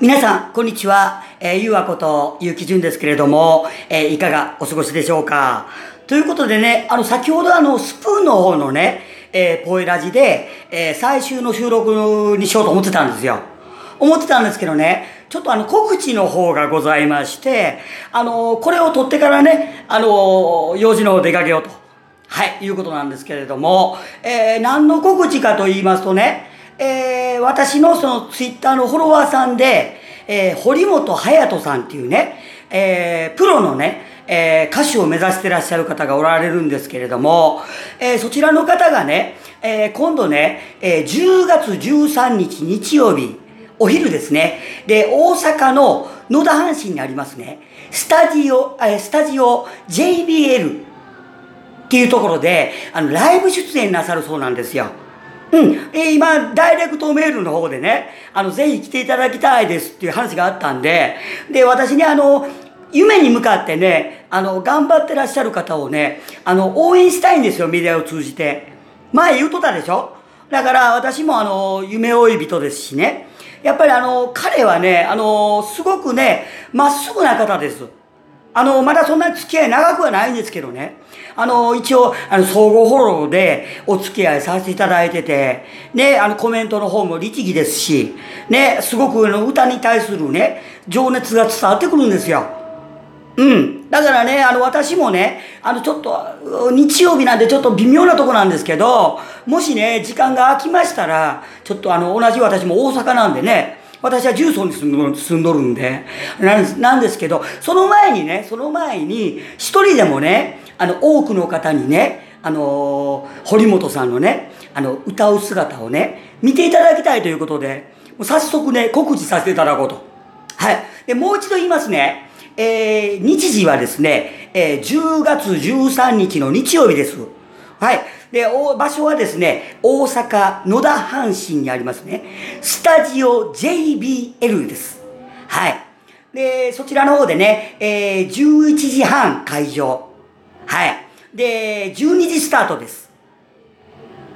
皆さん、こんにちは。えー、ゆうわことゆうきじゅんですけれども、えー、いかがお過ごしでしょうか？ということでね、あの、先ほどあの、スプーンの方のね、えー、ポエラジで、えー、最終の収録にしようと思ってたんですよ。思ってたんですけどね、ちょっとあの、告知の方がございまして、あの、これを取ってからね、あの、用事の出かけようと。はい、いうことなんですけれども、えー、何の告知かと言いますとね、えー、私のそのツイッターのフォロワーさんで、えー、堀本隼人さんっていうね、えー、プロのね、えー、歌手を目指してらっしゃる方がおられるんですけれども、えー、そちらの方がね、えー、今度ね、えー、10月13日日曜日、お昼ですね。で、大阪の野田阪神にありますね、スタジオ、えスタジオ JBL っていうところで、あの、ライブ出演なさるそうなんですよ。うん、え、今、ダイレクトメールの方でね、あの、ぜひ来ていただきたいですっていう話があったんで、で、私ね、あの、夢に向かってね、あの、頑張ってらっしゃる方をね、あの、応援したいんですよ、メディアを通じて。前言うとったでしょ？だから私もあの、夢追い人ですしね。やっぱりあの、彼はね、あの、すごくね、まっすぐな方です。あの、まだそんな付き合い長くはないんですけどね。あの、一応、あの、総合フォローでお付き合いさせていただいてて、ね、あの、コメントの方も律儀ですし、ね、すごくあの歌に対するね、情熱が伝わってくるんですよ。うん。だからね、あの、私もね、あの、ちょっと、日曜日なんでちょっと微妙なとこなんですけど、もしね、時間が空きましたら、ちょっとあの、同じ私も大阪なんでね、私は重曹に住んどるんで。なんですけどその前にねその前に一人でもねあの多くの方にねあの堀本さんのねあの歌う姿をね見ていただきたいということで早速ね告知させていただこうと。はい。でもう一度言いますね。えー、日時はですね、えー、10月13日の日曜日です。はい。で、場所はですね、大阪野田阪神にありますね、スタジオ JBL です。はい。で、そちらの方でね、えー、11時半会場。はい。で、12時スタートです。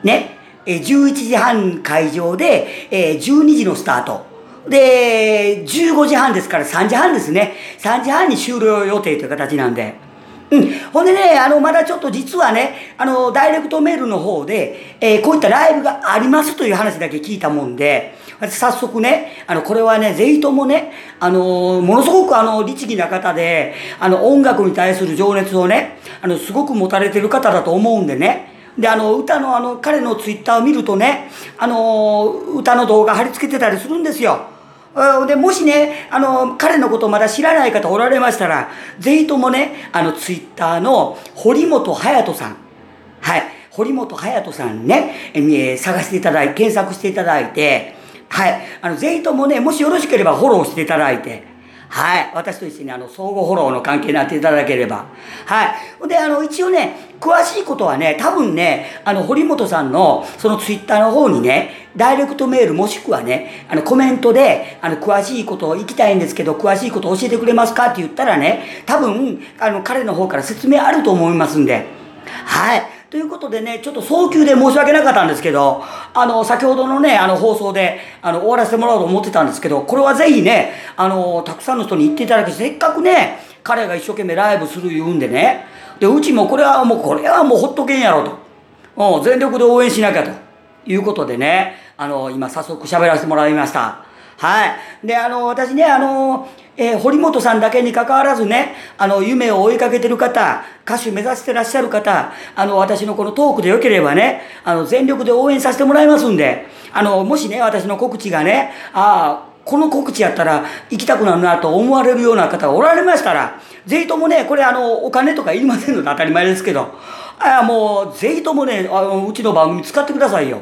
ね。えー、11時半会場で、えー、12時のスタート。で、15時半ですから3時半ですね。3時半に終了予定という形なんで。うん。ほんでね、あの、まだちょっと実はね、あの、ダイレクトメールの方で、えー、こういったライブがありますという話だけ聞いたもんで、早速ね、あの、これはね、ぜひともね、あの、ものすごくあの、律儀な方で、あの、音楽に対する情熱をね、あの、すごく持たれてる方だと思うんでね、で、あの、歌のあの、彼のツイッターを見るとね、あの、歌の動画貼り付けてたりするんですよ。で、もしね、あの、彼のことをまだ知らない方おられましたら、ぜひともね、あの、ツイッターの堀本隼人さん。はい。堀本隼人さんね、え探していただいて、検索していただいて、はい。あの、ぜひともね、もしよろしければフォローしていただいて、はい。私と一緒にあの、相互フォローの関係になっていただければ。はい。で、あの、一応ね、詳しいことはね、多分ね、あの、堀本さんの、そのツイッターの方にね、ダイレクトメールもしくはね、あの、コメントで、あの、詳しいことを行きたいんですけど、詳しいことを教えてくれますか？って言ったらね、多分、あの、彼の方から説明あると思いますんで。はい。ということでね、ちょっと早急で申し訳なかったんですけど、あの、先ほどのね、あの、放送で、あの、終わらせてもらおうと思ってたんですけど、これはぜひね、あの、たくさんの人に言っていただき、せっかくね、彼が一生懸命ライブする言うんでね、で、うちもこれはもう、これはもうほっとけんやろと。うん、全力で応援しなきゃということでね、あの、今早速喋らせてもらいました。はい。で、あの、私ね、あの、えー、堀本さんだけに関わらずね、あの、夢を追いかけてる方、歌手目指してらっしゃる方、あの、私のこのトークでよければね、あの、全力で応援させてもらいますんで、あの、もしね、私の告知がね、ああ、この告知やったら行きたくなるなと思われるような方がおられましたら、ぜひともね、これあの、お金とかいりませんので当たり前ですけど、あもう、ぜひともね、あの、うちの番組使ってくださいよ。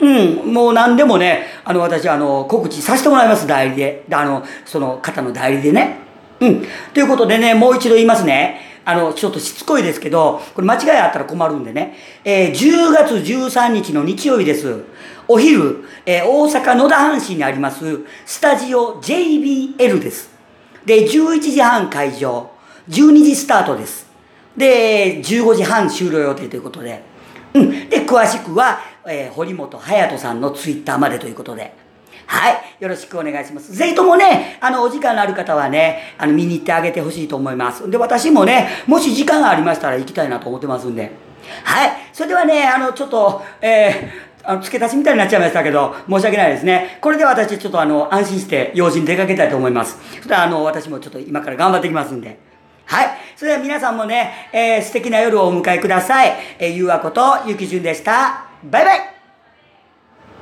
うん、もう何でもね、あの、私、あの、告知させてもらいます、代理で。あの、その方の代理でね。うん。ということでね、もう一度言いますね。あの、ちょっとしつこいですけど、これ間違いあったら困るんでね。えー、10月13日の日曜日です。お昼、えー、大阪野田阪神にあります、スタジオ JBL です。で、11時半会場、12時スタートです。で、15時半終了予定ということで。うん。で、詳しくは、えー、堀本隼人さんのツイッターまでということで。はい。よろしくお願いします。ぜひともね、あの、お時間のある方はね、あの、見に行ってあげてほしいと思います。で、私もね、もし時間がありましたら行きたいなと思ってますんで。はい。それではね、あの、ちょっと、えー、あの、付け足しみたいになっちゃいましたけど、申し訳ないですね。これで私、ちょっとあの、安心して用事に出かけたいと思います。そしたら、あの、私もちょっと今から頑張ってきますんで。はい。それでは皆さんもね、えー、素敵な夜をお迎えください。えー、ゆうあこと、ゆきじゅんでした。バイバイ